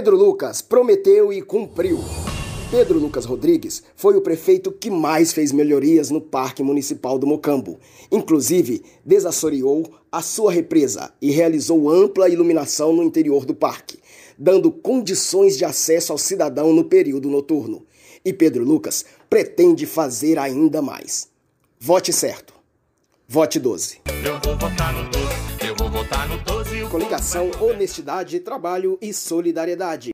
Pedro Lucas prometeu e cumpriu. Pedro Lucas Rodrigues foi o prefeito que mais fez melhorias no Parque Municipal do Mocambo. Inclusive, desassoreou a sua represa e realizou ampla iluminação no interior do parque, dando condições de acesso ao cidadão no período noturno. E Pedro Lucas pretende fazer ainda mais. Vote certo. Vote 12. Eu vou votar no 12, Coligação Honestidade, Trabalho e Solidariedade.